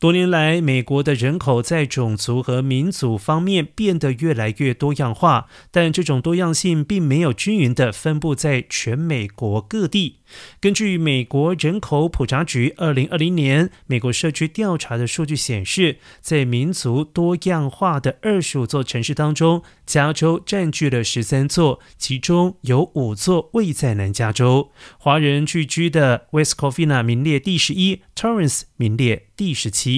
多年来，美国的人口在种族和民族方面变得越来越多样化，但这种多样性并没有均匀地分布在全美国各地。根据美国人口普查局二零二零年美国社区调查的数据显示，在民族多样化的二十五座城市当中，加州占据了十三座，其中有五座位在南加州。华人聚居的 West Covina 名列第十一，Torrance 名列第十七。